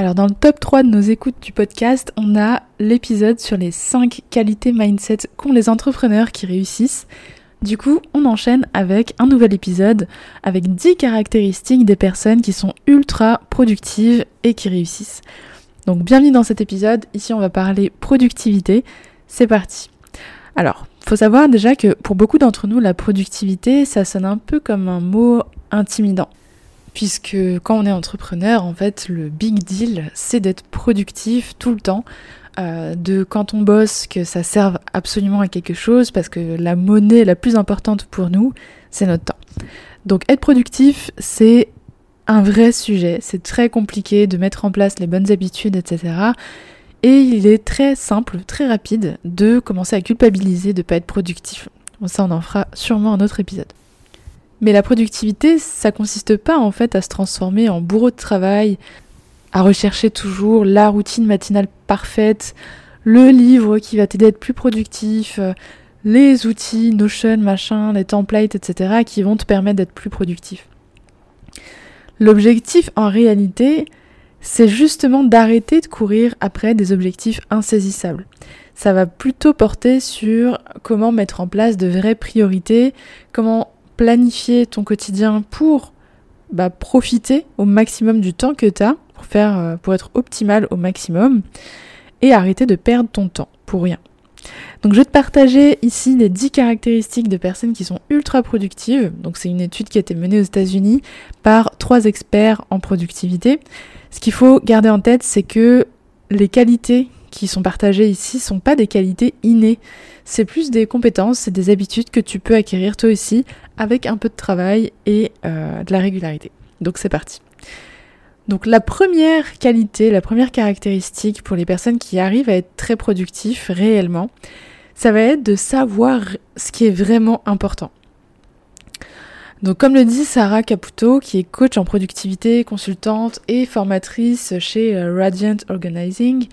Alors dans le top 3 de nos écoutes du podcast, on a l'épisode sur les 5 qualités mindset qu'ont les entrepreneurs qui réussissent. Du coup, on enchaîne avec un nouvel épisode avec 10 caractéristiques des personnes qui sont ultra productives et qui réussissent. Donc bienvenue dans cet épisode, ici on va parler productivité. C'est parti. Alors, faut savoir déjà que pour beaucoup d'entre nous, la productivité, ça sonne un peu comme un mot intimidant puisque quand on est entrepreneur, en fait, le big deal, c'est d'être productif tout le temps. Euh, de quand on bosse, que ça serve absolument à quelque chose, parce que la monnaie la plus importante pour nous, c'est notre temps. Donc être productif, c'est un vrai sujet. C'est très compliqué de mettre en place les bonnes habitudes, etc. Et il est très simple, très rapide de commencer à culpabiliser de ne pas être productif. Bon, ça, on en fera sûrement un autre épisode. Mais la productivité, ça consiste pas en fait à se transformer en bourreau de travail, à rechercher toujours la routine matinale parfaite, le livre qui va t'aider à être plus productif, euh, les outils, Notion, machin, les templates, etc., qui vont te permettre d'être plus productif. L'objectif, en réalité, c'est justement d'arrêter de courir après des objectifs insaisissables. Ça va plutôt porter sur comment mettre en place de vraies priorités, comment planifier ton quotidien pour bah, profiter au maximum du temps que tu as, pour, euh, pour être optimal au maximum, et arrêter de perdre ton temps pour rien. Donc je vais te partager ici les 10 caractéristiques de personnes qui sont ultra productives. Donc c'est une étude qui a été menée aux États-Unis par trois experts en productivité. Ce qu'il faut garder en tête, c'est que les qualités qui sont partagées ici sont pas des qualités innées. C'est plus des compétences, c'est des habitudes que tu peux acquérir toi aussi avec un peu de travail et euh, de la régularité. Donc c'est parti. Donc la première qualité, la première caractéristique pour les personnes qui arrivent à être très productifs réellement, ça va être de savoir ce qui est vraiment important. Donc comme le dit Sarah Caputo, qui est coach en productivité, consultante et formatrice chez euh, Radiant Organizing,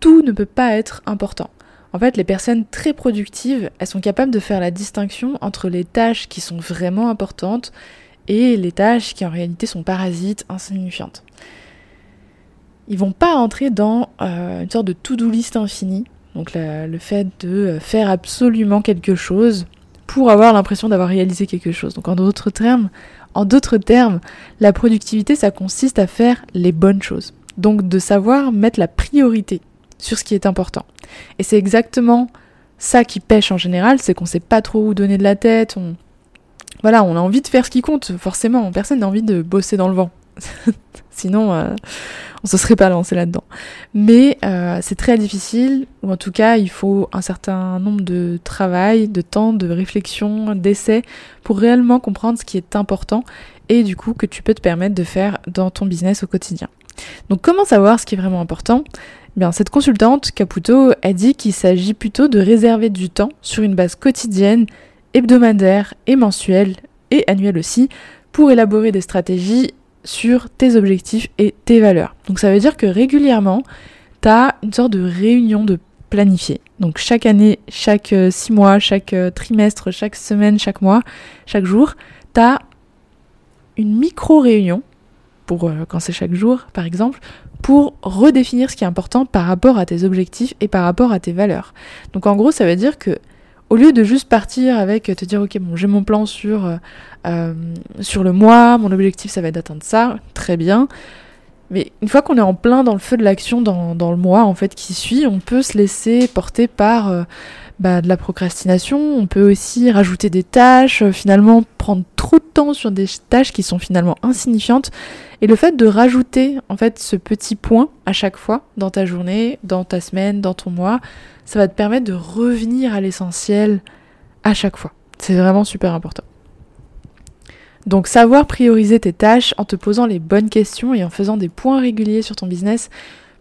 tout ne peut pas être important. En fait, les personnes très productives, elles sont capables de faire la distinction entre les tâches qui sont vraiment importantes et les tâches qui en réalité sont parasites, insignifiantes. Ils vont pas entrer dans euh, une sorte de to-do list infinie, donc le fait de faire absolument quelque chose pour avoir l'impression d'avoir réalisé quelque chose. Donc en d'autres termes, en d'autres termes, la productivité, ça consiste à faire les bonnes choses. Donc de savoir mettre la priorité sur ce qui est important. Et c'est exactement ça qui pêche en général, c'est qu'on sait pas trop où donner de la tête, on voilà, on a envie de faire ce qui compte, forcément, personne n'a envie de bosser dans le vent. Sinon, euh, on se serait pas lancé là-dedans. Mais euh, c'est très difficile, ou en tout cas, il faut un certain nombre de travail, de temps, de réflexion, d'essais, pour réellement comprendre ce qui est important et du coup que tu peux te permettre de faire dans ton business au quotidien. Donc comment savoir ce qui est vraiment important? Bien, cette consultante, Caputo, a dit qu'il s'agit plutôt de réserver du temps sur une base quotidienne, hebdomadaire et mensuelle, et annuelle aussi, pour élaborer des stratégies sur tes objectifs et tes valeurs. Donc ça veut dire que régulièrement, tu as une sorte de réunion de planifier. Donc chaque année, chaque euh, six mois, chaque euh, trimestre, chaque semaine, chaque mois, chaque jour, tu as une micro-réunion, pour euh, quand c'est chaque jour par exemple, pour redéfinir ce qui est important par rapport à tes objectifs et par rapport à tes valeurs. Donc en gros, ça veut dire que au lieu de juste partir avec te dire ok bon j'ai mon plan sur euh, sur le mois, mon objectif ça va être d'atteindre ça, très bien. Mais une fois qu'on est en plein dans le feu de l'action, dans, dans, le mois en fait qui suit, on peut se laisser porter par euh, bah, de la procrastination. On peut aussi rajouter des tâches, euh, finalement prendre trop de temps sur des tâches qui sont finalement insignifiantes. Et le fait de rajouter en fait ce petit point à chaque fois dans ta journée, dans ta semaine, dans ton mois, ça va te permettre de revenir à l'essentiel à chaque fois. C'est vraiment super important. Donc savoir prioriser tes tâches en te posant les bonnes questions et en faisant des points réguliers sur ton business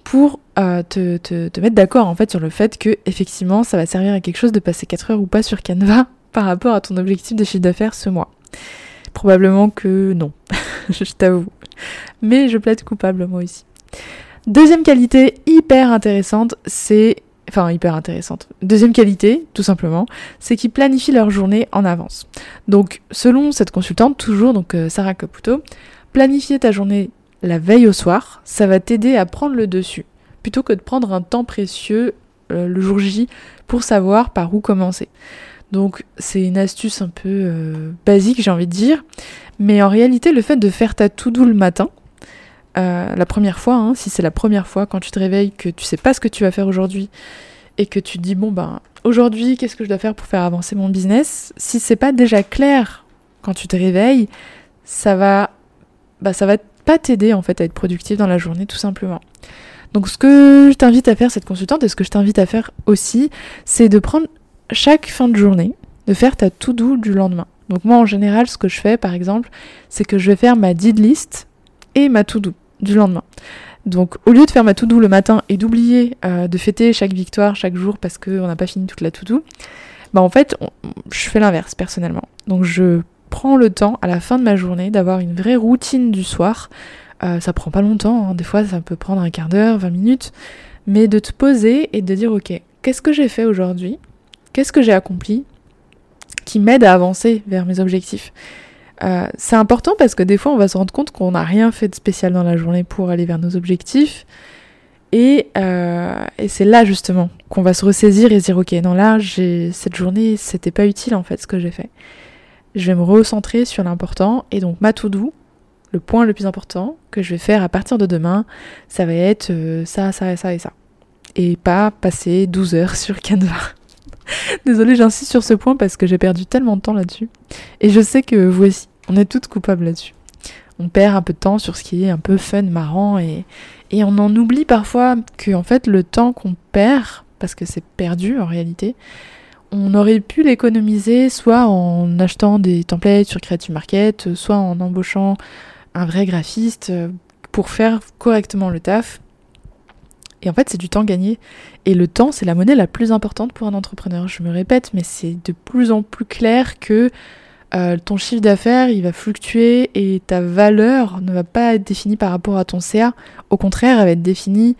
pour euh, te, te, mettre d'accord en fait sur le fait que effectivement ça va servir à quelque chose de passer 4 heures ou pas sur Canva par rapport à ton objectif de chiffre d'affaires ce mois. Probablement que non, je t'avoue. Mais je plaide coupable moi aussi. Deuxième qualité hyper intéressante, c'est enfin hyper intéressante. Deuxième qualité, tout simplement, c'est qu'ils planifient leur journée en avance. Donc, selon cette consultante, toujours, donc euh, Sarah Caputo, planifier ta journée la veille au soir, ça va t'aider à prendre le dessus, plutôt que de prendre un temps précieux euh, le jour J pour savoir par où commencer. Donc c'est une astuce un peu euh, basique, j'ai envie de dire, mais en réalité, le fait de faire ta tout doux le matin, euh, la première fois, hein, si c'est la première fois quand tu te réveilles que tu sais pas ce que tu vas faire aujourd'hui et que tu te dis bon ben aujourd'hui qu'est-ce que je dois faire pour faire avancer mon business, si c'est pas déjà clair quand tu te réveilles, ça va bah ça va pas t'aider en fait à être productif dans la journée tout simplement. Donc ce que je t'invite à faire cette consultante et ce que je t'invite à faire aussi, c'est de prendre chaque fin de journée, de faire ta to do du lendemain. Donc moi en général ce que je fais par exemple, c'est que je vais faire ma did list et ma to-do du lendemain. Donc au lieu de faire ma to-do le matin et d'oublier euh, de fêter chaque victoire chaque jour parce qu'on n'a pas fini toute la to-do, bah en fait je fais l'inverse personnellement. Donc je prends le temps à la fin de ma journée d'avoir une vraie routine du soir. Euh, ça prend pas longtemps, hein. des fois ça peut prendre un quart d'heure, 20 minutes, mais de te poser et de dire ok, qu'est-ce que j'ai fait aujourd'hui? Qu'est-ce que j'ai accompli qui m'aide à avancer vers mes objectifs? Euh, c'est important parce que des fois on va se rendre compte qu'on n'a rien fait de spécial dans la journée pour aller vers nos objectifs. Et, euh, et c'est là justement qu'on va se ressaisir et se dire ok non là cette journée c'était pas utile en fait ce que j'ai fait. Je vais me recentrer sur l'important et donc ma to do, le point le plus important que je vais faire à partir de demain, ça va être euh, ça, ça, ça et ça. Et pas passer 12 heures sur Canva. Désolée, j'insiste sur ce point parce que j'ai perdu tellement de temps là-dessus. Et je sais que vous aussi, on est toutes coupables là-dessus. On perd un peu de temps sur ce qui est un peu fun, marrant, et, on en oublie parfois que en fait le temps qu'on perd, parce que c'est perdu en réalité, on aurait pu l'économiser soit en achetant des templates sur Creative Market, soit en embauchant un vrai graphiste pour faire correctement le taf et en fait, c'est du temps gagné. Et le temps, c'est la monnaie la plus importante pour un entrepreneur. Je me répète, mais c'est de plus en plus clair que euh, ton chiffre d'affaires, il va fluctuer et ta valeur ne va pas être définie par rapport à ton CA. Au contraire, elle va être définie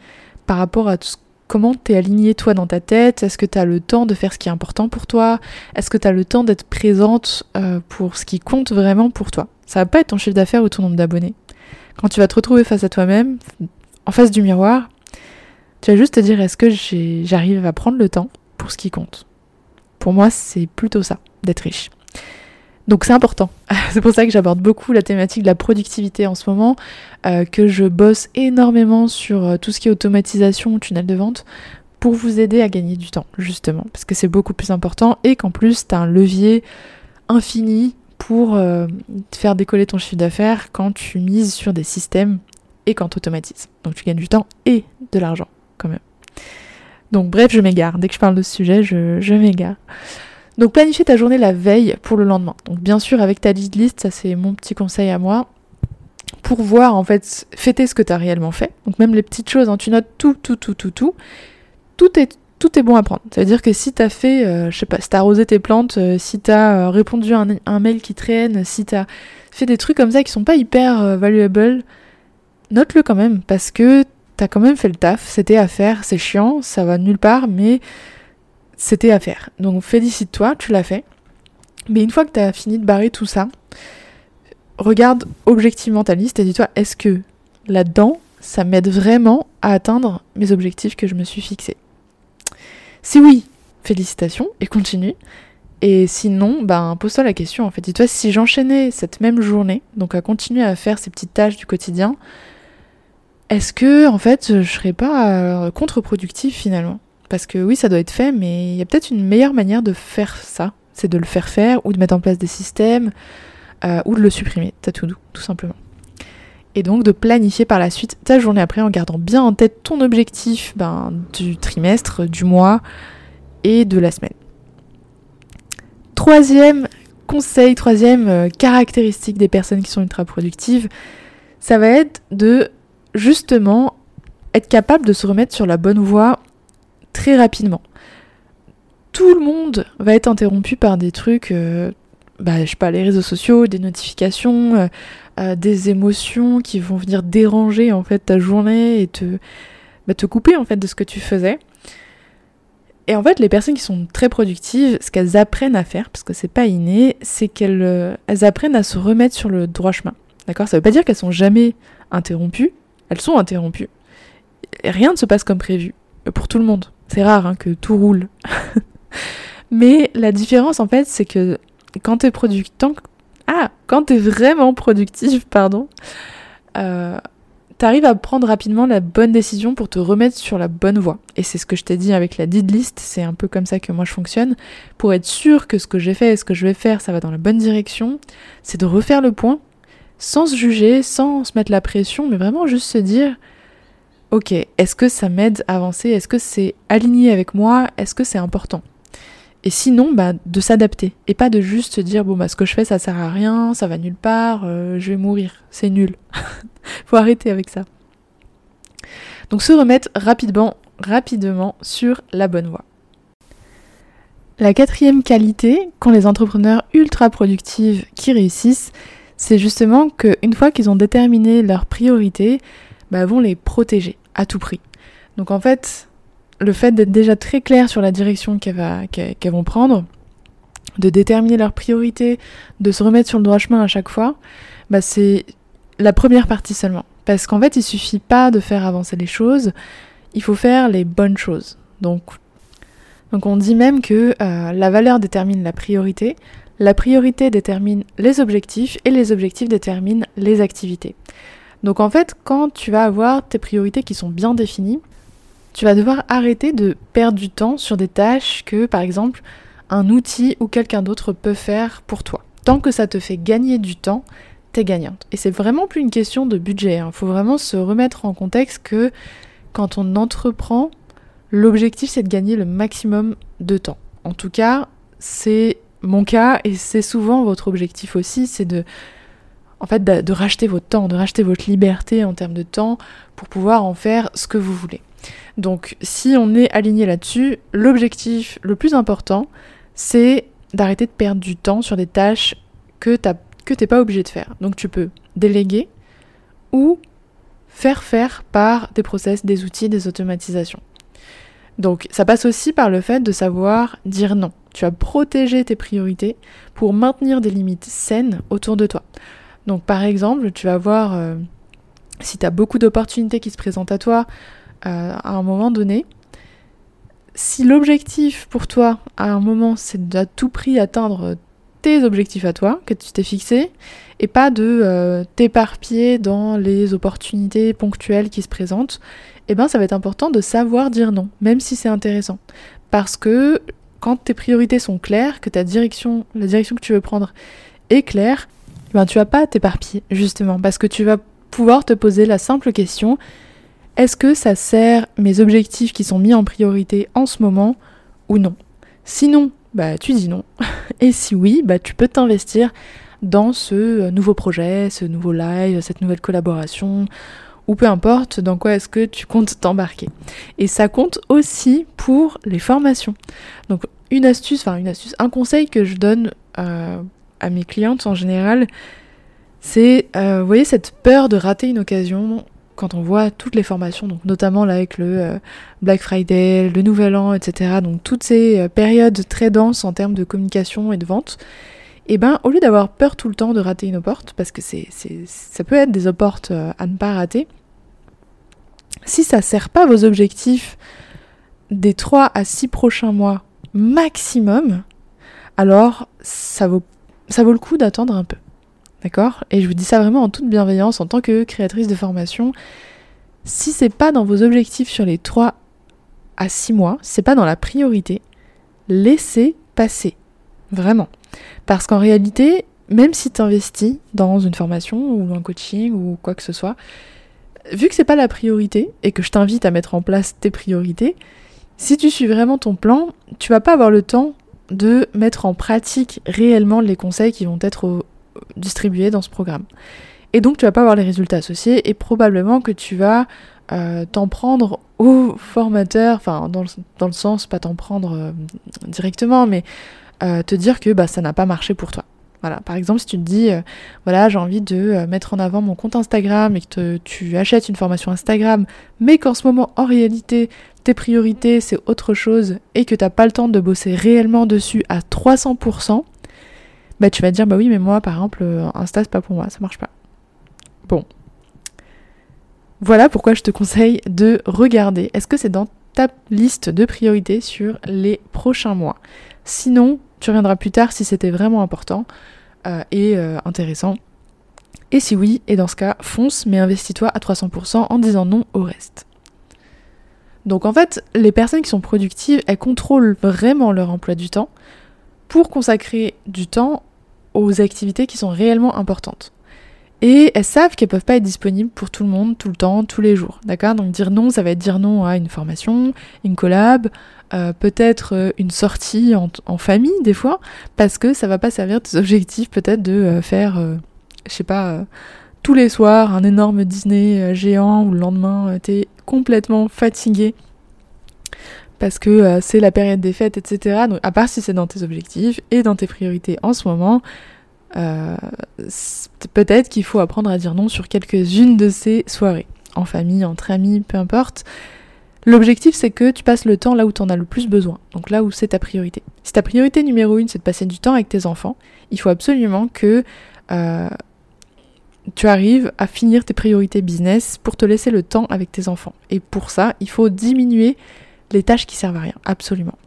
par rapport à comment tu es aligné toi dans ta tête. Est-ce que tu as le temps de faire ce qui est important pour toi? Est-ce que tu as le temps d'être présente euh, pour ce qui compte vraiment pour toi? Ça va pas être ton chiffre d'affaires ou ton nombre d'abonnés. Quand tu vas te retrouver face à toi-même, en face du miroir, tu vas juste te dire est-ce que j'arrive à prendre le temps pour ce qui compte? Pour moi, c'est plutôt ça, d'être riche. Donc c'est important. c'est pour ça que j'aborde beaucoup la thématique de la productivité en ce moment, euh, que je bosse énormément sur euh, tout ce qui est automatisation, tunnel de vente, pour vous aider à gagner du temps, justement, parce que c'est beaucoup plus important et qu'en plus, tu as un levier infini pour euh, faire décoller ton chiffre d'affaires quand tu mises sur des systèmes et quand tu automatises. Donc tu gagnes du temps et de l'argent même. Donc bref, je m'égare. Dès que je parle de ce sujet, je, m'égare. Donc planifier ta journée la veille pour le lendemain. Donc bien sûr avec ta list list, ça c'est mon petit conseil à moi. Pour voir en fait, fêter ce que tu as réellement fait. Donc même les petites choses, hein, tu notes tout, tout, tout, tout, tout. Tout est, tout est bon à prendre. C'est-à-dire que si tu as fait, euh, je sais pas, si tu as arrosé tes plantes, euh, si tu as euh, répondu à un, mail qui traîne, si tu as fait des trucs comme ça qui sont pas hyper valuable, note-le quand même parce que t'as quand même fait le taf, c'était à faire, c'est chiant, ça va nulle part, mais c'était à faire. Donc félicite-toi, tu l'as fait. Mais une fois que t'as fini de barrer tout ça, regarde objectivement ta liste et dis-toi, est-ce que là-dedans, ça m'aide vraiment à atteindre mes objectifs que je me suis fixés? Si oui, félicitations et continue. Et sinon, ben, pose-toi la question en fait. Dis-toi, si j'enchaînais cette même journée, donc à continuer à faire ces petites tâches du quotidien, est-ce que en fait je serais pas euh, contre-productif finalement? Parce que oui, ça doit être fait, mais il y a peut-être une meilleure manière de faire ça. C'est de le faire faire ou de mettre en place des systèmes euh, ou de le supprimer, t'as tout, tout simplement. Et donc de planifier par la suite ta journée après en gardant bien en tête ton objectif ben, du trimestre, du mois et de la semaine. Troisième conseil, troisième euh, caractéristique des personnes qui sont ultra productives, ça va être de justement être capable de se remettre sur la bonne voie très rapidement. Tout le monde va être interrompu par des trucs, euh, bah, je sais pas, les réseaux sociaux, des notifications, euh, euh, des émotions qui vont venir déranger en fait ta journée et te, bah, te couper en fait de ce que tu faisais. Et en fait, les personnes qui sont très productives, ce qu'elles apprennent à faire, parce que c'est pas inné, c'est qu'elles elles apprennent à se remettre sur le droit chemin. D'accord? Ça veut pas dire qu'elles sont jamais interrompues, elles sont interrompues. rien ne se passe comme prévu, pour tout le monde. C'est rare hein, que tout roule. Mais la différence en fait, c'est que quand t'es productif, ah, quand t'es vraiment productif, pardon, euh, t'arrives à prendre rapidement la bonne décision pour te remettre sur la bonne voie. Et c'est ce que je t'ai dit avec la did list, c'est un peu comme ça que moi je fonctionne. Pour être sûr que ce que j'ai fait et ce que je vais faire, ça va dans la bonne direction, c'est de refaire le point sans se juger, sans se mettre la pression, mais vraiment juste se dire Ok, est-ce que ça m'aide à avancer? Est-ce que c'est aligné avec moi? Est-ce que c'est important? Et sinon, bah, de s'adapter. Et pas de juste se dire Bon, bah, ce que je fais, ça sert à rien, ça va nulle part, euh, je vais mourir. C'est nul. Faut arrêter avec ça. Donc, se remettre rapidement, rapidement sur la bonne voie. La quatrième qualité qu'ont les entrepreneurs ultra productifs qui réussissent, c'est justement qu'une fois qu'ils ont déterminé leurs priorités, bah, vont les protéger à tout prix. Donc en fait, le fait d'être déjà très clair sur la direction qu'elles vont prendre, de déterminer leurs priorités, de se remettre sur le droit chemin à chaque fois, bah c'est la première partie seulement. Parce qu'en fait, il suffit pas de faire avancer les choses, il faut faire les bonnes choses. Donc, on dit même que euh, la valeur détermine la priorité, la priorité détermine les objectifs et les objectifs déterminent les activités. Donc en fait, quand tu vas avoir tes priorités qui sont bien définies, tu vas devoir arrêter de perdre du temps sur des tâches que, par exemple, un outil ou quelqu'un d'autre peut faire pour toi. Tant que ça te fait gagner du temps, t'es gagnante. Et c'est vraiment plus une question de budget. Il hein. faut vraiment se remettre en contexte que quand on entreprend, l'objectif c'est de gagner le maximum de temps. En tout cas, c'est mon cas, et c'est souvent votre objectif aussi, c'est de, en fait, de, racheter votre temps, de racheter votre liberté en termes de temps pour pouvoir en faire ce que vous voulez. Donc, si on est aligné là-dessus, l'objectif le plus important, c'est d'arrêter de perdre du temps sur des tâches que tu que t'es pas obligé de faire. Donc, tu peux déléguer ou faire faire par des process, des outils, des automatisations. Donc ça passe aussi par le fait de savoir dire non. Tu as protégé tes priorités pour maintenir des limites saines autour de toi. Donc par exemple, tu vas voir, euh, si tu as beaucoup d'opportunités qui se présentent à toi euh, à un moment donné, si l'objectif pour toi à un moment c'est à tout prix atteindre tes objectifs à toi que tu t'es fixé et pas de euh, t'éparpiller dans les opportunités ponctuelles qui se présentent, eh ben ça va être important de savoir dire non, même si c'est intéressant. Parce que quand tes priorités sont claires, que ta direction, la direction que tu veux prendre est claire, eh ben tu vas pas t'éparpiller justement parce que tu vas pouvoir te poser la simple question est-ce que ça sert mes objectifs qui sont mis en priorité en ce moment ou non? Sinon, bah tu dis non. Et si oui, bah tu peux t'investir dans ce euh, nouveau projet, ce nouveau live, cette nouvelle collaboration, ou peu importe dans quoi est-ce que tu comptes t'embarquer. Et ça compte aussi pour les formations. Donc une astuce, enfin une astuce, un conseil que je donne euh, à mes clientes en général, c'est, euh, vous voyez, cette peur de rater une occasion quand on voit toutes les formations, notamment là avec le euh, Black Friday, le Nouvel An, etc. Donc toutes ces euh, périodes très denses en termes de communication et de vente. Et eh ben au lieu d'avoir peur tout le temps de rater une porte, parce que ça peut être des portes euh, à ne pas rater, si ça sert pas vos objectifs des 3 à 6 prochains mois maximum, alors ça vaut le coup d'attendre un peu. D'accord? Et je vous dis ça vraiment en toute bienveillance en tant que créatrice de formation. Si c'est pas dans vos objectifs sur les 3 à 6 mois, c'est pas dans la priorité, laissez passer. Vraiment. Parce qu'en réalité, même si tu investis dans une formation ou un coaching ou quoi que ce soit, vu que c'est pas la priorité et que je t'invite à mettre en place tes priorités, si tu suis vraiment ton plan, tu vas pas avoir le temps de mettre en pratique réellement les conseils qui vont être distribués dans ce programme. Et donc tu vas pas avoir les résultats associés et probablement que tu vas euh, t'en prendre au formateur, enfin dans le, sens pas t'en prendre euh, directement, mais euh, te dire que bah, ça n'a pas marché pour toi. Voilà, par exemple, si tu te dis, voilà, j'ai envie de mettre en avant mon compte Instagram et que tu achètes une formation Instagram, mais qu'en ce moment, en réalité, tes priorités, c'est autre chose et que t'as pas le temps de bosser réellement dessus à 300%, bah tu vas te dire, bah oui, mais moi, par exemple, Insta, c'est pas pour moi, ça marche pas. Bon. Voilà pourquoi je te conseille de regarder. Est-ce que c'est dans ta liste de priorités sur les prochains mois? Sinon, tu reviendras plus tard si c'était vraiment important euh, et euh, intéressant. Et si oui, et dans ce cas, fonce, mais investis-toi à 300% en disant non au reste. Donc en fait, les personnes qui sont productives, elles contrôlent vraiment leur emploi du temps pour consacrer du temps aux activités qui sont réellement importantes. Et elles savent qu'elles peuvent pas être disponibles pour tout le monde, tout le temps, tous les jours. D'accord? Donc dire non, ça va être dire non à une formation, une collab, euh, peut-être euh, une sortie en, famille des fois, parce que ça va pas servir tes objectifs peut-être de euh, faire, je sais pas, tous les soirs un énorme dîner géant où le lendemain t'es complètement fatigué parce que c'est la période des fêtes, etc. Donc à part si c'est dans tes objectifs et dans tes priorités en ce moment, euh, peut-être qu'il faut apprendre à dire non sur quelques-unes de ces soirées, en famille, entre amis, peu importe. L'objectif, c'est que tu passes le temps là où tu en as le plus besoin, donc là où c'est ta priorité. Si ta priorité numéro une, c'est de passer du temps avec tes enfants, il faut absolument que euh, tu arrives à finir tes priorités business pour te laisser le temps avec tes enfants. Et pour ça, il faut diminuer les tâches qui servent à rien, absolument.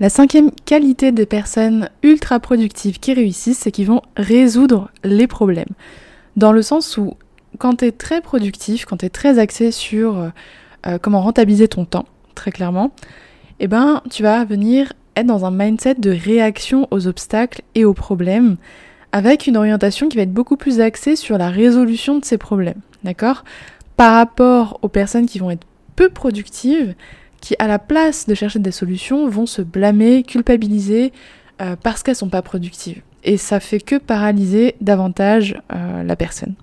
La cinquième qualité des personnes ultra productives qui réussissent, c'est qu'ils vont résoudre les problèmes. Dans le sens où, quand tu es très productif, quand tu es très axé sur euh, euh, comment rentabiliser ton temps, très clairement, eh ben, tu vas venir être dans un mindset de réaction aux obstacles et aux problèmes, avec une orientation qui va être beaucoup plus axée sur la résolution de ces problèmes. D'accord? Par rapport aux personnes qui vont être productives, qui, à la place de chercher des solutions, vont se blâmer, culpabiliser euh, parce qu'elles sont pas productives. Et ça fait que paralyser davantage euh, la personne.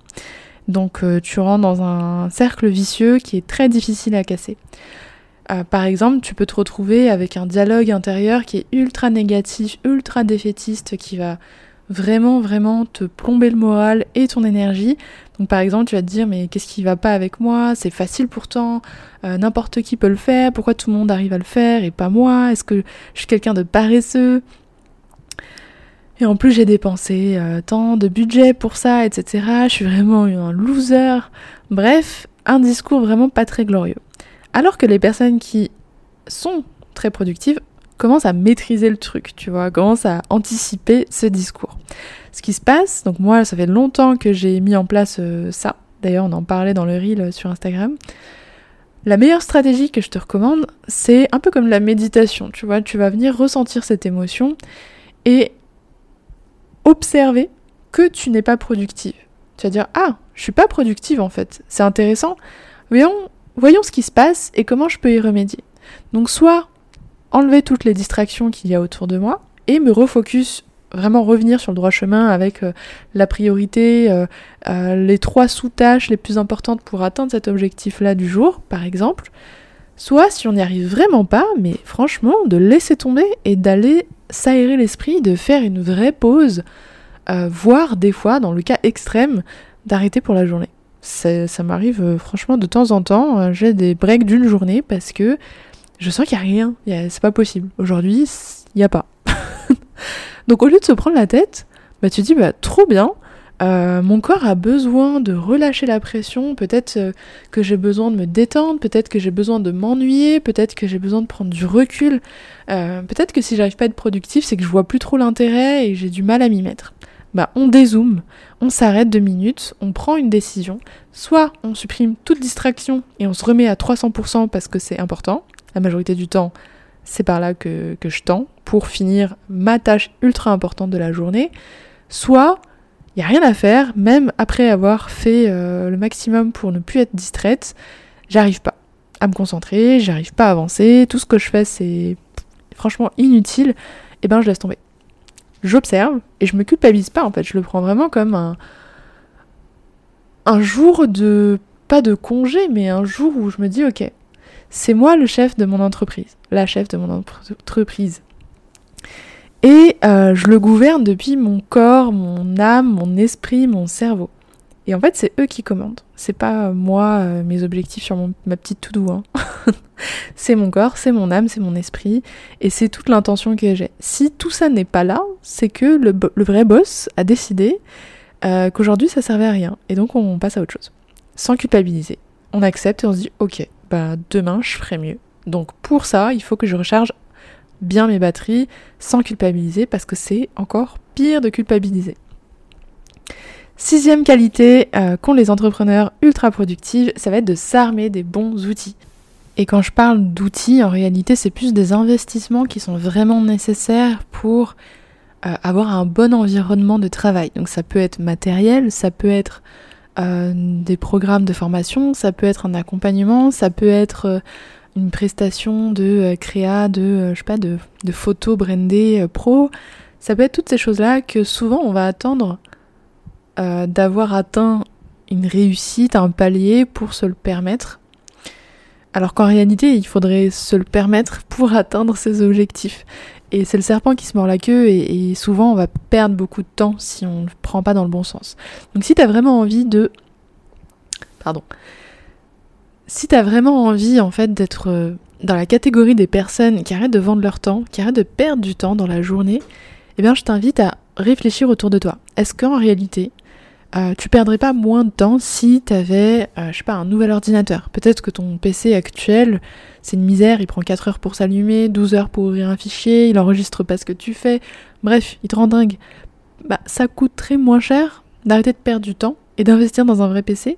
Donc euh, tu rentres dans un cercle vicieux qui est très difficile à casser. par exemple, tu peux te retrouver avec un dialogue intérieur qui est ultra négatif, ultra défaitiste, qui va vraiment, vraiment te plomber le moral et ton énergie. Donc par exemple, tu vas te dire mais qu'est-ce qui va pas avec moi? C'est facile pourtant, euh, n'importe qui peut le faire, pourquoi tout le monde arrive à le faire et pas moi? Est-ce que je suis quelqu'un de paresseux? Et en plus j'ai dépensé euh, tant de budget pour ça, etc. Je suis vraiment un loser. Bref, un discours vraiment pas très glorieux. Alors que les personnes qui sont très productives commence à maîtriser le truc, tu vois, commence à anticiper ce discours. Ce qui se passe, donc moi, ça fait longtemps que j'ai mis en place euh, ça. D'ailleurs, on en parlait dans le reel euh, sur Instagram. La meilleure stratégie que je te recommande, c'est un peu comme la méditation, tu vois, tu vas venir ressentir cette émotion et observer que tu n'es pas productive. Tu vas dire ah, je suis pas productive en fait. C'est intéressant. Voyons, voyons ce qui se passe et comment je peux y remédier. Donc soit enlever toutes les distractions qu'il y a autour de moi et me refocus vraiment revenir sur le droit chemin avec euh, la priorité, euh, euh, les trois sous-tâches les plus importantes pour atteindre cet objectif-là du jour, par exemple. Soit, si on n'y arrive vraiment pas, mais franchement, de laisser tomber et d'aller s'aérer l'esprit, de faire une vraie pause, voire des fois, dans le cas extrême, d'arrêter pour la journée. Ça, ça m'arrive franchement de temps en temps, j'ai des breaks d'une journée parce que je sens qu'il n'y a rien, c'est pas possible. Aujourd'hui, il n'y a pas. Donc au lieu de se prendre la tête, bah, tu dis bah trop bien, euh, mon corps a besoin de relâcher la pression, peut-être euh, que j'ai besoin de me détendre, peut-être que j'ai besoin de m'ennuyer, peut-être que j'ai besoin de prendre du recul, euh, peut-être que si j'arrive pas à être productif, c'est que je vois plus trop l'intérêt et j'ai du mal à m'y mettre. bah on dézoome, on s'arrête deux minutes, on prend une décision. Soit on supprime toute distraction et on se remet à 300% parce que c'est important. La majorité du temps, c'est par là que, je tends pour finir ma tâche ultra importante de la journée. Soit il n'y a rien à faire, même après avoir fait euh, le maximum pour ne plus être distraite, j'arrive pas à me concentrer, j'arrive pas à avancer, tout ce que je fais c'est franchement inutile, et eh ben je laisse tomber. J'observe et je me culpabilise pas en fait, je le prends vraiment comme un, un jour de, pas de congé, mais un jour où je me dis ok, c'est moi le chef de mon entreprise, la chef de mon entreprise. Et euh, je le gouverne depuis mon corps, mon âme, mon esprit, mon cerveau. Et en fait, c'est eux qui commandent. C'est pas moi, euh, mes objectifs sur ma petite to. Hein. c'est mon corps, c'est mon âme, c'est mon esprit. Et c'est toute l'intention que j'ai. Si tout ça n'est pas là, c'est que le, vrai boss a décidé euh, qu'aujourd'hui ça servait à rien. Et donc on passe à autre chose. Sans culpabiliser. On accepte et on se dit, ok, bah demain je ferai mieux. Donc pour ça, il faut que je recharge bien mes batteries sans culpabiliser parce que c'est encore pire de culpabiliser. Sixième qualité euh, qu'ont les entrepreneurs ultra productifs, ça va être de s'armer des bons outils. Et quand je parle d'outils, en réalité, c'est plus des investissements qui sont vraiment nécessaires pour euh, avoir un bon environnement de travail. Donc ça peut être matériel, ça peut être euh, des programmes de formation, ça peut être un accompagnement, ça peut être une prestation de euh, créa, de, euh, je sais de, de photos brandées euh, pro. Ça peut être toutes ces choses-là que souvent on va attendre d'avoir atteint une réussite, un palier pour se le permettre. Alors qu'en réalité, il faudrait se le permettre pour atteindre ses objectifs. Et c'est le serpent qui se mord la queue et, souvent on va perdre beaucoup de temps si on ne prend pas dans le bon sens. Donc si tu as vraiment envie de... Pardon si t'as vraiment envie en fait d'être euh, dans la catégorie des personnes qui arrêtent de vendre leur temps, qui arrêtent de perdre du temps dans la journée, eh bien je t'invite à réfléchir autour de toi. Est-ce qu'en réalité, euh, tu perdrais pas moins de temps si t'avais, euh, je sais pas, un nouvel ordinateur Peut-être que ton PC actuel, c'est une misère, il prend 4 heures pour s'allumer, 12 heures pour ouvrir un fichier, il enregistre pas ce que tu fais, bref, il te rend dingue. Bah ça coûterait moins cher d'arrêter de perdre du temps et d'investir dans un vrai PC.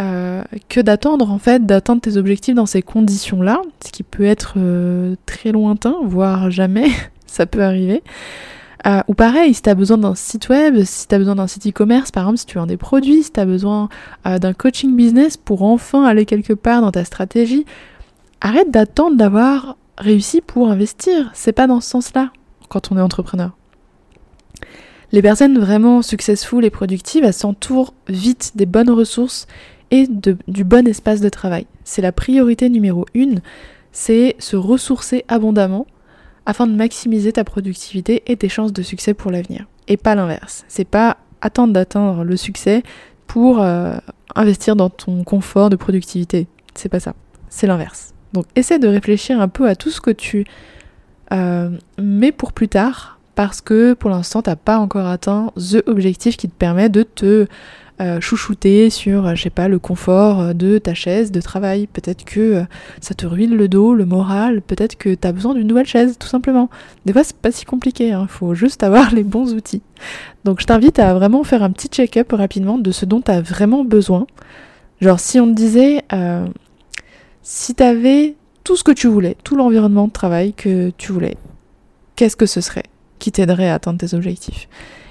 Euh, que d'attendre en fait d'atteindre tes objectifs dans ces conditions-là, ce qui peut être euh, très lointain, voire jamais, ça peut arriver. Euh, ou pareil, si tu besoin d'un site web, si tu besoin d'un site e-commerce, par exemple, si tu vends des produits, si tu besoin d'un coaching business pour enfin aller quelque part dans ta stratégie, arrête d'attendre d'avoir réussi pour investir. C'est pas dans ce sens-là quand on est entrepreneur. Les personnes vraiment successful et productives, elles s'entourent vite des bonnes ressources et du bon espace de travail. C'est la priorité numéro une, c'est se ressourcer abondamment afin de maximiser ta productivité et tes chances de succès pour l'avenir. Et pas l'inverse. C'est pas attendre d'atteindre le succès pour euh, investir dans ton confort de productivité. C'est pas ça. C'est l'inverse. Donc essaie de réfléchir un peu à tout ce que tu euh, mets pour plus tard parce que pour l'instant t'as pas encore atteint the objectif qui te permet de te euh, chouchouter sur, euh, je sais pas, le confort euh, de ta chaise de travail. Peut-être que ça te ruine le dos, le moral. Peut-être que tu as besoin d'une nouvelle chaise, tout simplement. Des fois, c'est pas si compliqué. Il hein. faut juste avoir les bons outils. Donc, je t'invite à vraiment faire un petit check-up rapidement de ce dont tu as vraiment besoin. Genre, si on te disait, si tu avais tout ce que tu voulais, tout l'environnement de travail que tu voulais, qu'est-ce que ce serait qui t'aiderait à atteindre tes objectifs?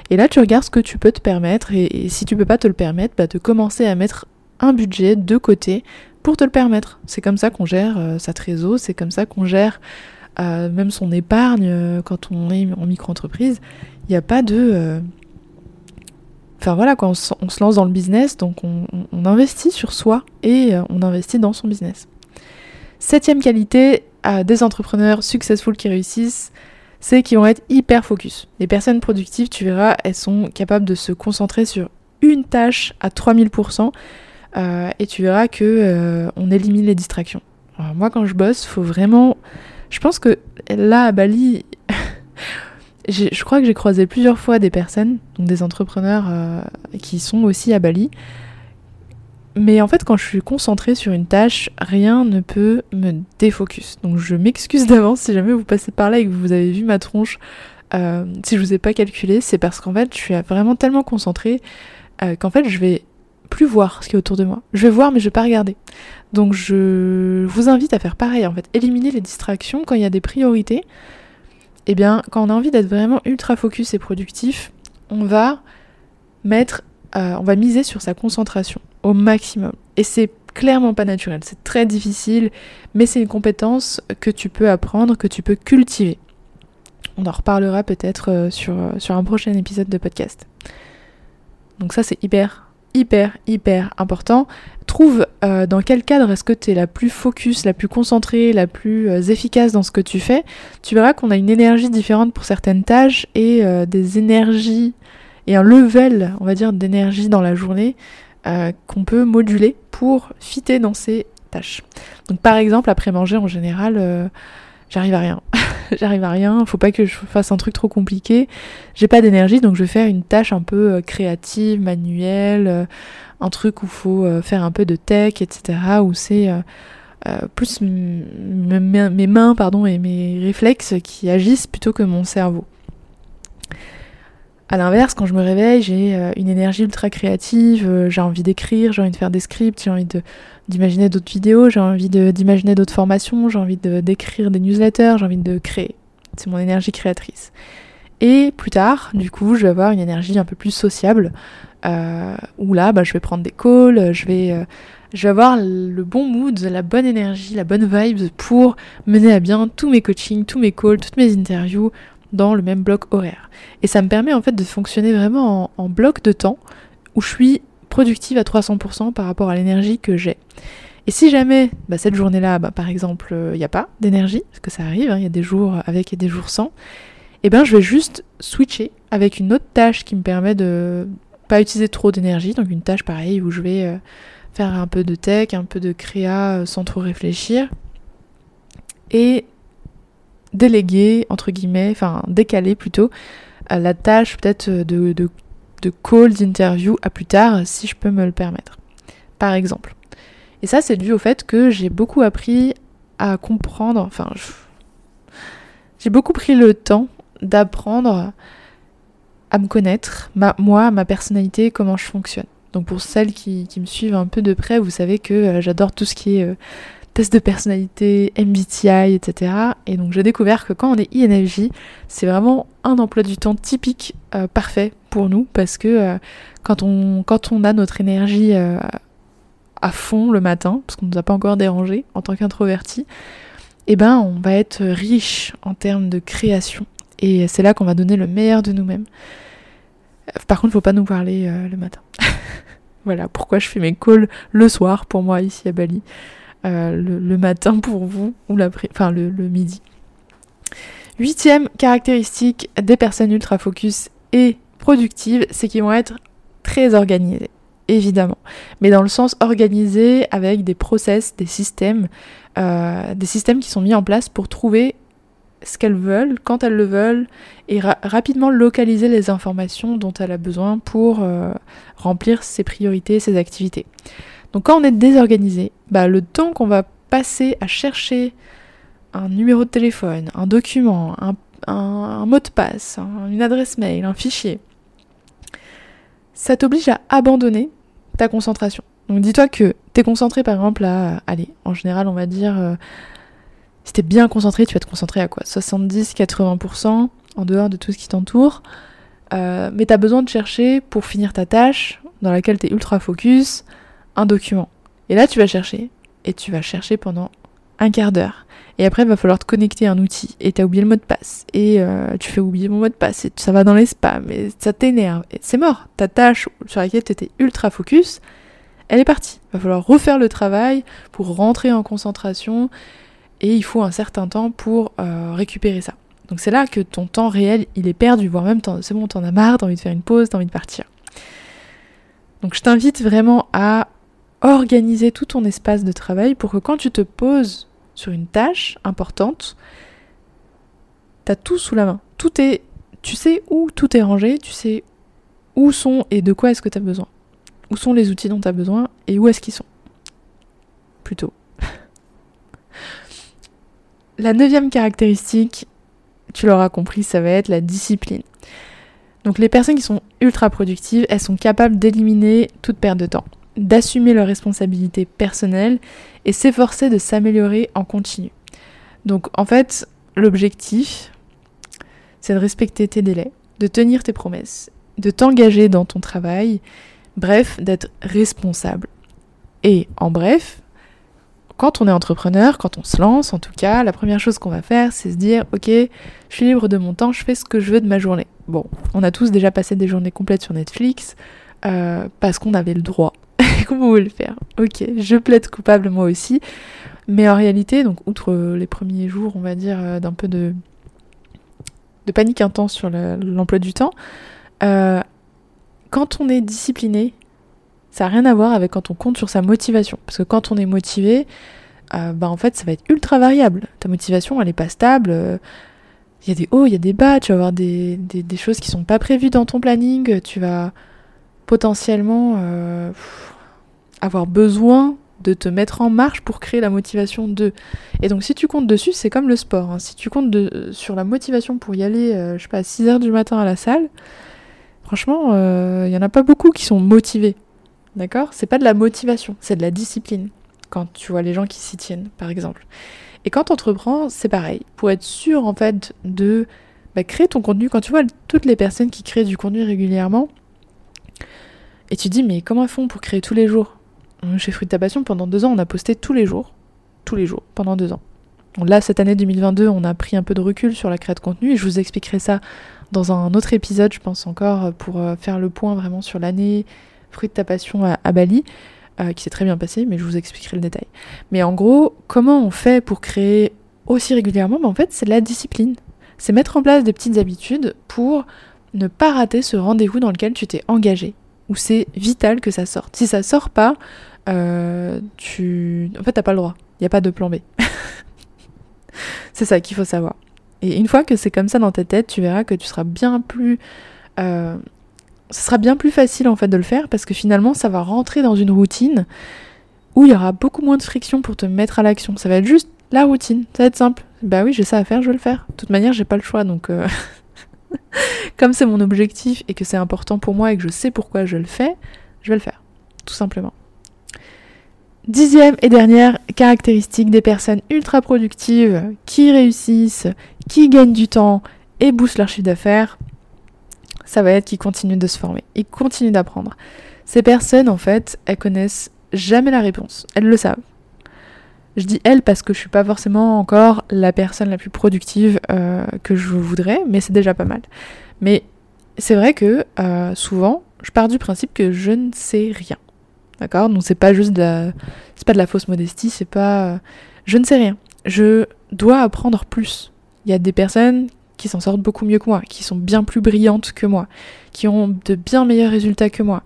Et là, tu regardes ce que tu peux te permettre, et, si tu peux pas te le permettre, bah, de commencer à mettre un budget de côté pour te le permettre. C'est comme ça qu'on gère euh, sa trésor, c'est comme ça qu'on gère euh, même son épargne euh, quand on est en micro-entreprise. Il n'y a pas de... Enfin voilà, quand on, se lance dans le business, donc on, on investit sur soi et on investit dans son business. Septième qualité des entrepreneurs successful qui réussissent, c'est qu'ils vont être hyper focus. Les personnes productives, tu verras, elles sont capables de se concentrer sur une tâche à 3000%, euh, et tu verras que euh, on élimine les distractions. moi, quand je bosse, faut vraiment. Je pense que là, à Bali, je crois que j'ai croisé plusieurs fois des personnes, des entrepreneurs euh, qui sont aussi à Bali, mais en fait, quand je suis concentrée sur une tâche, rien ne peut me défocus. Donc je m'excuse d'avance si jamais vous passez par là et que vous avez vu ma tronche euh, si je vous ai pas calculé, c'est parce qu'en fait, je suis vraiment tellement concentrée euh, qu'en fait, je vais plus voir ce qui est autour de moi. Je vais voir, mais je vais pas regarder. Donc, je vous invite à faire pareil, en fait. Éliminer les distractions quand il y a des priorités. Eh bien, quand on a envie d'être vraiment ultra focus et productif, on va mettre, euh, on va miser sur sa concentration au maximum. Et c'est clairement pas naturel, c'est très difficile, mais c'est une compétence que tu peux apprendre, que tu peux cultiver. On en reparlera peut-être euh, sur, euh, sur un prochain épisode de podcast. Donc ça c'est hyper, hyper, hyper important. Trouve euh, dans quel cadre est-ce que tu es la plus focus, la plus concentrée, la plus efficace dans ce que tu fais? Tu verras qu'on a une énergie différente pour certaines tâches et des énergies et un level, on va dire, d'énergie dans la journée qu'on peut moduler pour fitter dans ces tâches. Donc par exemple, après manger en général, j'arrive à rien. j'arrive à rien, faut pas que je fasse un truc trop compliqué. J'ai pas d'énergie, donc je vais faire une tâche un peu euh, créative, manuelle, euh, un truc où faut euh, faire un peu de tech, etc. Où c'est plus mes mains pardon, et mes réflexes qui agissent plutôt que mon cerveau. À l'inverse, quand je me réveille, j'ai une énergie ultra créative, j'ai envie d'écrire, j'ai envie de faire des scripts, j'ai envie d'imaginer d'autres vidéos, j'ai envie d'imaginer d'autres formations, j'ai envie d'écrire des newsletters, j'ai envie de créer. C'est mon énergie créatrice. Et plus tard, du coup, je vais avoir une énergie un peu plus sociable, euh, où là, bah, je vais prendre des calls, je vais, euh, je vais avoir le bon mood, la bonne énergie, la bonne vibe pour mener à bien tous mes coachings, tous mes calls, toutes mes interviews dans le même bloc horaire. Et ça me permet en fait de fonctionner vraiment en, bloc de temps où je suis productive à 300% par rapport à l'énergie que j'ai. Et si jamais bah, cette journée-là, bah, par exemple, il euh, n'y a pas d'énergie, parce que ça arrive, hein, il y a des jours avec et des jours sans, et eh bien je vais juste switcher avec une autre tâche qui me permet de pas utiliser trop d'énergie, donc une tâche pareille où je vais euh, faire un peu de tech, un peu de créa euh, sans trop réfléchir, et déléguer, entre guillemets, enfin décaler plutôt, la tâche peut-être de, de, de call, d'interview à plus tard si je peux me le permettre. Par exemple. Et ça, c'est dû au fait que j'ai beaucoup appris à comprendre, enfin, j'ai beaucoup pris le temps d'apprendre à me connaître, ma, moi, ma personnalité, comment je fonctionne. Donc pour celles qui, me suivent un peu de près, vous savez que euh, j'adore tout ce qui est euh, test de personnalité, MBTI, etc. Et donc j'ai découvert que quand on est INFJ, c'est vraiment un emploi du temps typique euh, parfait pour nous parce que euh, quand, on, quand on a notre énergie euh, à fond le matin, parce qu'on ne nous a pas encore dérangé en tant qu'introverti, eh ben on va être riche en termes de création. Et c'est là qu'on va donner le meilleur de nous-mêmes. Par contre, il faut pas nous parler le matin. voilà pourquoi je fais mes calls le soir pour moi ici à Bali. Euh, le, matin pour vous, ou enfin le, midi. Huitième caractéristique des personnes ultra focus et productives, c'est qu'ils vont être très organisées, évidemment. Mais dans le sens organisé avec des process, des systèmes, euh, des systèmes qui sont mis en place pour trouver ce qu'elles veulent, quand elles le veulent, et rapidement localiser les informations dont elle a besoin pour euh, remplir ses priorités, ses activités. Donc quand on est désorganisé, bah, le temps qu'on va passer à chercher un numéro de téléphone, un document, un, mot de passe, une adresse mail, un fichier, ça t'oblige à abandonner ta concentration. Donc dis-toi que tu es concentré par exemple à, allez, en général on va dire, euh, si t'es bien concentré, tu vas te concentrer à quoi? 70-80% en dehors de tout ce qui t'entoure. Euh, mais tu as besoin de chercher pour finir ta tâche dans laquelle tu es ultra focus, un document. Et là, tu vas chercher. Et tu vas chercher pendant un quart d'heure. Et après, il va falloir te connecter à un outil. Et t'as oublié le mot de passe. Et euh, tu fais oublier mon mot de passe. Et ça va dans les spams. Et ça t'énerve. Et c'est mort. Ta tâche sur laquelle tu étais ultra focus, elle est partie. Il va falloir refaire le travail pour rentrer en concentration. Et il faut un certain temps pour euh, récupérer ça. Donc c'est là que ton temps réel, il est perdu. Voire même, c'est bon, t'en as marre, t'as envie de faire une pause, t'as envie de partir. Donc je t'invite vraiment à organiser tout ton espace de travail pour que quand tu te poses sur une tâche importante, tu as tout sous la main. Tout est tu sais où tout est rangé, tu sais où sont et de quoi est-ce que tu as besoin. Où sont les outils dont tu as besoin et où est-ce qu'ils sont. Plutôt. La neuvième caractéristique, tu l'auras compris, ça va être la discipline. Donc les personnes qui sont ultra productives, elles sont capables d'éliminer toute perte de temps, d'assumer leurs responsabilités personnelles et s'efforcer de s'améliorer en continu. Donc en fait, l'objectif, c'est de respecter tes délais, de tenir tes promesses, de t'engager dans ton travail, bref, d'être responsable. Et en bref, quand on est entrepreneur, quand on se lance, en tout cas, la première chose qu'on va faire, c'est se dire, ok, je suis libre de mon temps, je fais ce que je veux de ma journée. Bon, on a tous déjà passé des journées complètes sur Netflix, euh, parce qu'on avait le droit, qu'on pouvait le faire. Ok, je plaide coupable moi aussi, mais en réalité, donc outre les premiers jours, on va dire, euh, d'un peu de, de panique intense sur l'emploi du temps, euh, quand on est discipliné, ça n'a rien à voir avec quand on compte sur sa motivation. Parce que quand on est motivé, euh, bah en fait, ça va être ultra variable. Ta motivation, elle n'est pas stable. Il y a des hauts, il y a des bas. Tu vas avoir des, des, choses qui sont pas prévues dans ton planning. Tu vas potentiellement euh, avoir besoin de te mettre en marche pour créer la motivation de. Et donc si tu comptes dessus, c'est comme le sport. Hein. Si tu comptes sur la motivation pour y aller, euh, je sais pas, à 6h du matin à la salle, franchement, il euh, y en a pas beaucoup qui sont motivés. D'accord? C'est pas de la motivation, c'est de la discipline. Quand tu vois les gens qui s'y tiennent, par exemple. Et quand tu entreprends, c'est pareil. Pour être sûr, en fait, de bah, créer ton contenu, quand tu vois toutes les personnes qui créent du contenu régulièrement, et tu dis, mais comment elles font pour créer tous les jours? Chez Fruit de ta Passion, pendant deux ans, on a posté tous les jours. Tous les jours, pendant deux ans. là, cette année 2022, on a pris un peu de recul sur la création de contenu, et je vous expliquerai ça dans un autre épisode, je pense encore, pour euh, faire le point vraiment sur l'année fruit de ta passion à, Bali, euh, qui s'est très bien passé, mais je vous expliquerai le détail. Mais en gros, comment on fait pour créer aussi régulièrement? Ben, En fait, c'est la discipline. C'est mettre en place des petites habitudes pour ne pas rater ce rendez-vous dans lequel tu t'es engagé, où c'est vital que ça sorte. Si ça sort pas, euh, tu... En fait, t'as pas le droit. Il n'y a pas de plan B. c'est ça qu'il faut savoir. Et une fois que c'est comme ça dans ta tête, tu verras que tu seras bien plus... Euh, ce sera bien plus facile en fait de le faire parce que finalement ça va rentrer dans une routine où il y aura beaucoup moins de friction pour te mettre à l'action. Ça va être juste la routine, ça va être simple. Bah oui, j'ai ça à faire, je vais le faire. De toute manière, j'ai pas le choix donc euh, comme c'est mon objectif et que c'est important pour moi et que je sais pourquoi je le fais, je vais le faire. Tout simplement. Dixième et dernière caractéristique des personnes ultra productives qui réussissent, qui gagnent du temps et boostent leur chiffre d'affaires, ça va être qu'ils continuent de se former, ils continuent d'apprendre. Ces personnes, en fait, elles connaissent jamais la réponse, elles le savent. Je dis elles parce que je suis pas forcément encore la personne la plus productive euh, que je voudrais, mais c'est déjà pas mal. Mais c'est vrai que euh, souvent, je pars du principe que je ne sais rien. D'accord? Donc c'est pas juste de la... c'est pas de la fausse modestie, c'est pas je ne sais rien. Je dois apprendre plus. Il y a des personnes qui s'en sortent beaucoup mieux que moi, qui sont bien plus brillantes que moi, qui ont de bien meilleurs résultats que moi.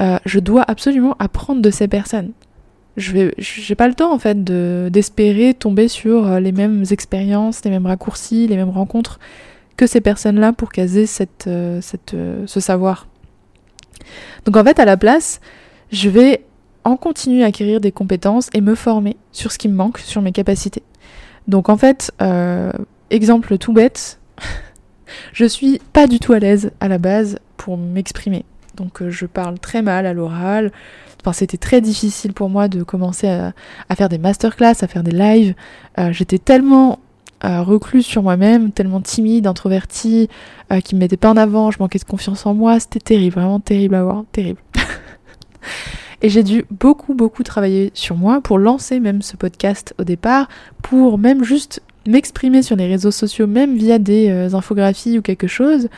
Euh, je dois absolument apprendre de ces personnes. Je vais, j'ai pas le temps en fait de d'espérer tomber sur euh, les mêmes expériences, les mêmes raccourcis, les mêmes rencontres que ces personnes-là pour caser cette, euh, cette, ce savoir. Donc en fait, à la place, je vais en continuer à acquérir des compétences et me former sur ce qui me manque, sur mes capacités. Donc en fait, euh, exemple tout bête, je suis pas du tout à l'aise à la base pour m'exprimer. Donc euh, je parle très mal à l'oral. Enfin, c'était très difficile pour moi de commencer à, faire des masterclass, à faire des lives. Euh, j'étais tellement recluse sur moi-même, tellement timide, introvertie, qui me mettait pas en avant, je manquais de confiance en moi. C'était terrible, vraiment terrible à voir, terrible. Et j'ai dû beaucoup, beaucoup travailler sur moi pour lancer même ce podcast au départ, pour même juste m'exprimer sur les réseaux sociaux, même via des euh, infographies ou quelque chose.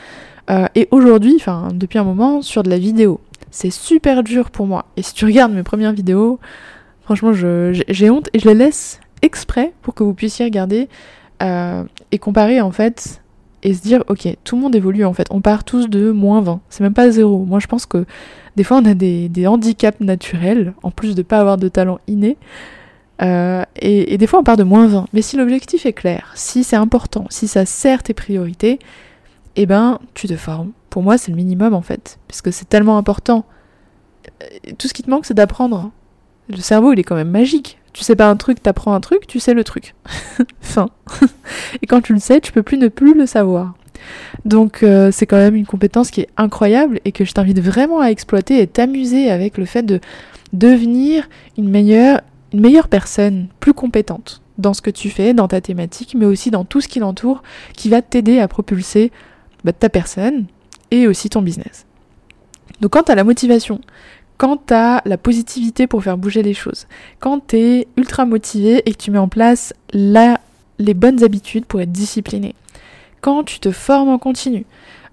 Euh, et aujourd'hui, enfin depuis un moment, sur de la vidéo. C'est super dur pour moi. Et si tu regardes mes premières vidéos, franchement, j'ai honte et je les laisse exprès pour que vous puissiez regarder euh, et comparer en fait et se dire ok tout le monde évolue en fait on part tous de moins 20 c'est même pas zéro moi je pense que des fois on a des, handicaps naturels en plus de pas avoir de talent inné euh, et, des fois on part de moins 20 mais si l'objectif est clair si c'est important si ça sert tes priorités eh ben tu te formes pour moi c'est le minimum en fait parce que c'est tellement important tout ce qui te manque c'est d'apprendre Le cerveau, il est quand même magique. Tu sais pas un truc, t'apprends un truc, tu sais le truc. fin. et quand tu le sais, tu peux plus ne plus le savoir. Donc euh, c'est quand même une compétence qui est incroyable et que je t'invite vraiment à exploiter et t'amuser avec le fait de devenir une meilleure, personne, plus compétente dans ce que tu fais, dans ta thématique, mais aussi dans tout ce qui l'entoure, qui va t'aider à propulser bah, ta personne et aussi ton business. Donc quand tu as la motivation, quand tu as la positivité pour faire bouger les choses, quand tu es ultra motivé et que tu mets en place la, les bonnes habitudes pour être discipliné, quand tu te formes en continu,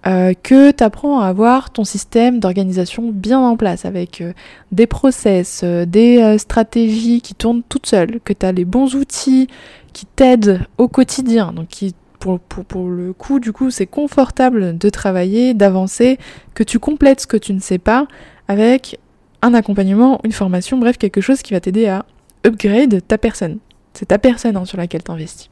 euh, que tu apprends à avoir ton système d'organisation bien en place avec euh, des process, euh, des stratégies qui tournent toutes seules, que tu as les bons outils qui t'aident au quotidien, donc qui pour, pour, pour, le coup, du coup, c'est confortable de travailler, d'avancer, que tu complètes ce que tu ne sais pas avec un accompagnement, une formation, bref, quelque chose qui va t'aider à upgrade ta personne. C'est ta personne hein, sur laquelle tu investis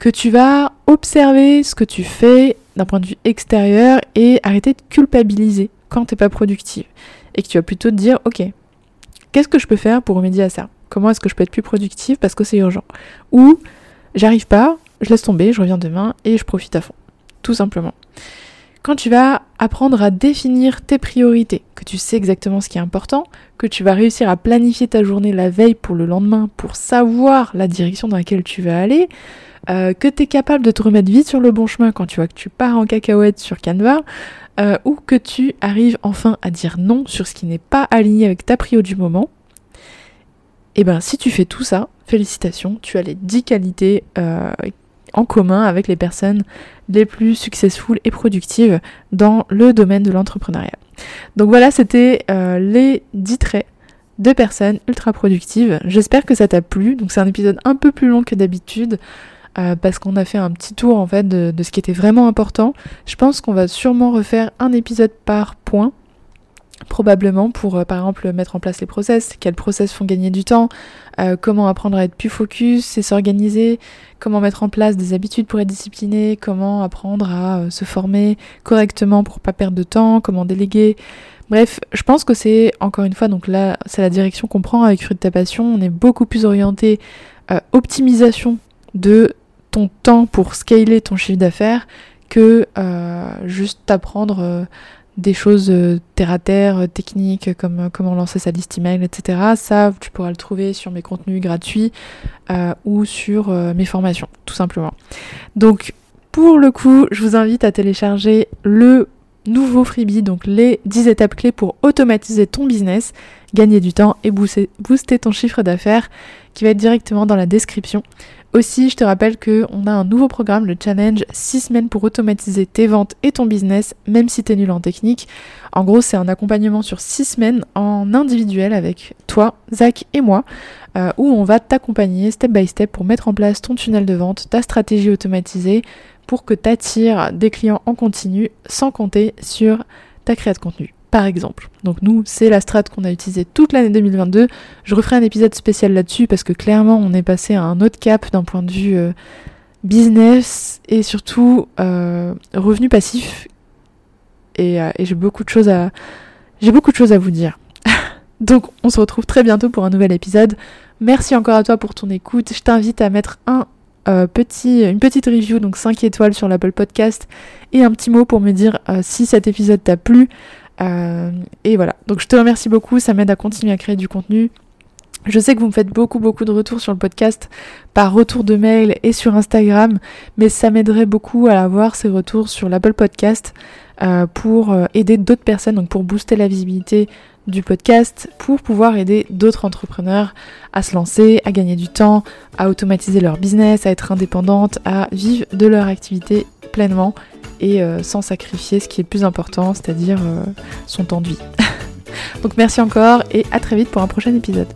que tu vas observer ce que tu fais d'un point de vue extérieur et arrêter de culpabiliser quand t'es pas productive. Et que tu vas plutôt te dire, ok, qu'est-ce que je peux faire pour remédier à ça? Comment est-ce que je peux être plus productive? Parce que c'est urgent Ou j'arrive pas, je laisse tomber, je reviens demain et je profite à fond. Tout simplement. Quand tu vas apprendre à définir tes priorités, que tu sais exactement ce qui est important, que tu vas réussir à planifier ta journée la veille pour le lendemain pour savoir la direction dans laquelle tu vas aller, euh, que tu es capable de te remettre vite sur le bon chemin quand tu vois que tu pars en cacahuète sur Canva, euh, ou que tu arrives enfin à dire non sur ce qui n'est pas aligné avec ta prio du moment, et eh ben si tu fais tout ça, félicitations, tu as les 10 qualités euh, en commun avec les personnes les plus successful et productives dans le domaine de l'entrepreneuriat. Donc voilà, c'était les 10 traits de personnes ultra productives. J'espère que ça t'a plu. Donc c'est un épisode un peu plus long que d'habitude. Euh, parce qu'on a fait un petit tour en fait de, ce qui était vraiment important. Je pense qu'on va sûrement refaire un épisode par point, probablement pour euh, par exemple mettre en place les process, quels process font gagner du temps, euh, comment apprendre à être plus focus et s'organiser, comment mettre en place des habitudes pour être discipliné, comment apprendre à se former correctement pour pas perdre de temps, comment déléguer. Bref, je pense que c'est encore une fois donc là c'est la direction qu'on prend avec Fruit de ta passion. On est beaucoup plus orienté optimisation de ton temps pour scaler ton chiffre d'affaires que euh, juste t'apprendre euh, des choses euh, terre à terre, techniques, comme comment lancer sa liste email, etc. Ça, tu pourras le trouver sur mes contenus gratuits ou sur mes formations, tout simplement. Donc, pour le coup, je vous invite à télécharger le nouveau freebie, donc les 10 étapes clés pour automatiser ton business, gagner du temps et booster ton chiffre d'affaires, qui va être directement dans la description. Aussi, je te rappelle qu'on a un nouveau programme, le challenge 6 semaines pour automatiser tes ventes et ton business, même si tu es nul en technique. En gros, c'est un accompagnement sur 6 semaines en individuel avec toi, Zach et moi, euh, où on va t'accompagner step by step pour mettre en place ton tunnel de vente, ta stratégie automatisée, pour que tu des clients en continu sans compter sur ta création de contenu par exemple. Donc nous, c'est la strat qu'on a utilisée toute l'année 2022. Je referai un épisode spécial là-dessus parce que clairement, on est passé à un autre cap d'un point de vue euh, business et surtout euh, revenu passif. Euh, et, j'ai beaucoup de choses à j'ai beaucoup de choses à vous dire. Donc on se retrouve très bientôt pour un nouvel épisode. Merci encore à toi pour ton écoute. Je t'invite à mettre un petit, une petite review, donc 5 étoiles sur l'Apple Podcast, et un petit mot pour me dire si cet épisode t'a plu, euh, et voilà, donc je te remercie beaucoup, ça m'aide à continuer à créer du contenu. Je sais que vous me faites beaucoup beaucoup de retours sur le podcast par retour de mail et sur Instagram, mais ça m'aiderait beaucoup à avoir ces retours sur l'Apple Podcast euh, pour euh, aider d'autres personnes, donc pour booster la visibilité du podcast, pour pouvoir aider d'autres entrepreneurs à se lancer, à gagner du temps, à automatiser leur business, à être indépendante, à vivre de leur activité pleinement et euh, sans sacrifier ce qui est le plus important, c'est-à-dire euh, son temps de vie. Donc merci encore et à très vite pour un prochain épisode.